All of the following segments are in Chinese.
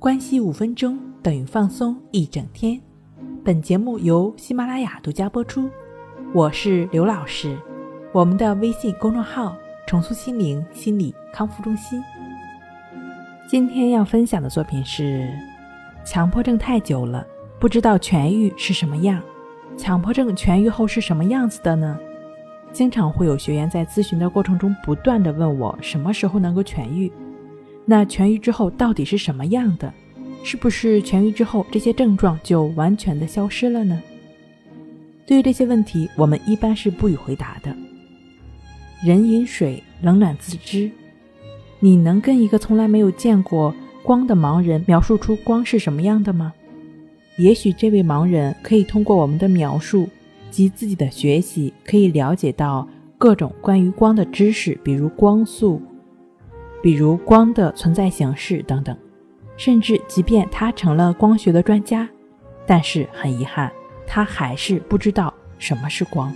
关系五分钟等于放松一整天。本节目由喜马拉雅独家播出。我是刘老师，我们的微信公众号“重塑心灵心理康复中心”。今天要分享的作品是：强迫症太久了，不知道痊愈是什么样。强迫症痊愈后是什么样子的呢？经常会有学员在咨询的过程中不断的问我，什么时候能够痊愈？那痊愈之后到底是什么样的？是不是痊愈之后这些症状就完全的消失了呢？对于这些问题，我们一般是不予回答的。人饮水，冷暖自知。你能跟一个从来没有见过光的盲人描述出光是什么样的吗？也许这位盲人可以通过我们的描述及自己的学习，可以了解到各种关于光的知识，比如光速。比如光的存在形式等等，甚至即便他成了光学的专家，但是很遗憾，他还是不知道什么是光。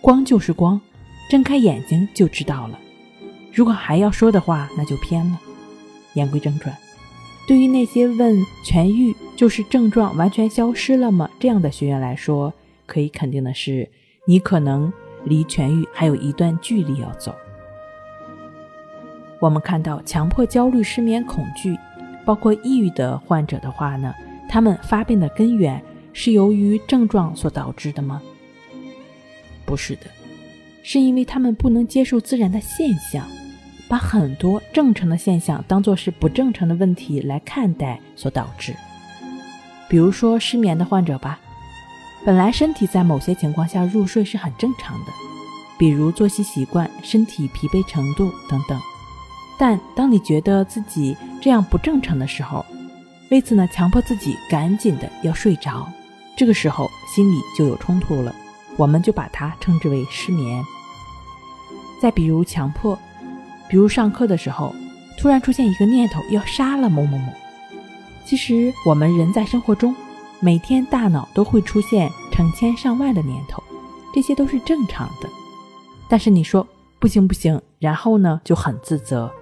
光就是光，睁开眼睛就知道了。如果还要说的话，那就偏了。言归正传，对于那些问痊愈就是症状完全消失了吗这样的学员来说，可以肯定的是，你可能离痊愈还有一段距离要走。我们看到强迫焦虑、失眠、恐惧，包括抑郁的患者的话呢，他们发病的根源是由于症状所导致的吗？不是的，是因为他们不能接受自然的现象，把很多正常的现象当做是不正常的问题来看待所导致。比如说失眠的患者吧，本来身体在某些情况下入睡是很正常的，比如作息习惯、身体疲惫程度等等。但当你觉得自己这样不正常的时候，为此呢，强迫自己赶紧的要睡着，这个时候心里就有冲突了，我们就把它称之为失眠。再比如强迫，比如上课的时候突然出现一个念头要杀了某某某，其实我们人在生活中每天大脑都会出现成千上万的念头，这些都是正常的。但是你说不行不行，然后呢就很自责。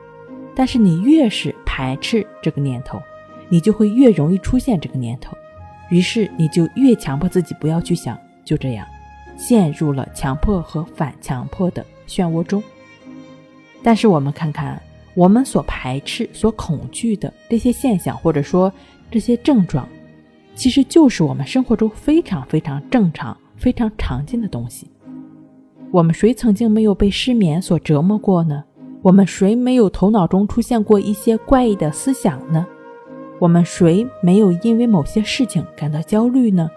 但是你越是排斥这个念头，你就会越容易出现这个念头，于是你就越强迫自己不要去想，就这样，陷入了强迫和反强迫的漩涡中。但是我们看看，我们所排斥、所恐惧的这些现象，或者说这些症状，其实就是我们生活中非常非常正常、非常常见的东西。我们谁曾经没有被失眠所折磨过呢？我们谁没有头脑中出现过一些怪异的思想呢？我们谁没有因为某些事情感到焦虑呢？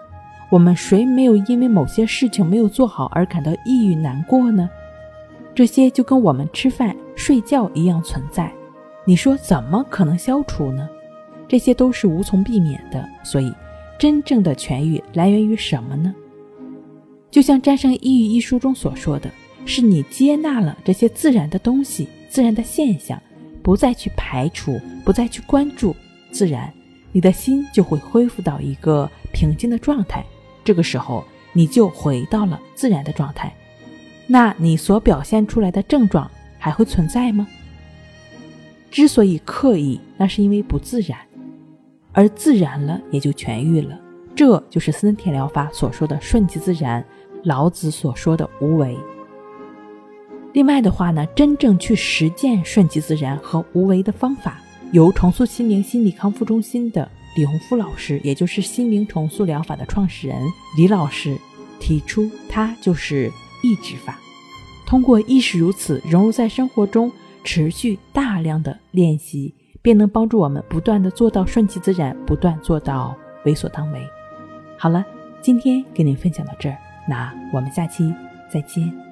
我们谁没有因为某些事情没有做好而感到抑郁难过呢？这些就跟我们吃饭睡觉一样存在。你说怎么可能消除呢？这些都是无从避免的。所以，真正的痊愈来源于什么呢？就像《战胜抑郁》一书中所说的。是你接纳了这些自然的东西、自然的现象，不再去排除，不再去关注，自然，你的心就会恢复到一个平静的状态。这个时候，你就回到了自然的状态。那你所表现出来的症状还会存在吗？之所以刻意，那是因为不自然，而自然了也就痊愈了。这就是森田疗法所说的顺其自然，老子所说的无为。另外的话呢，真正去实践顺其自然和无为的方法，由重塑心灵心理康复中心的李洪福老师，也就是心灵重塑疗法的创始人李老师提出，他就是意志法。通过意识如此融入在生活中，持续大量的练习，便能帮助我们不断的做到顺其自然，不断做到为所当为。好了，今天跟您分享到这儿，那我们下期再见。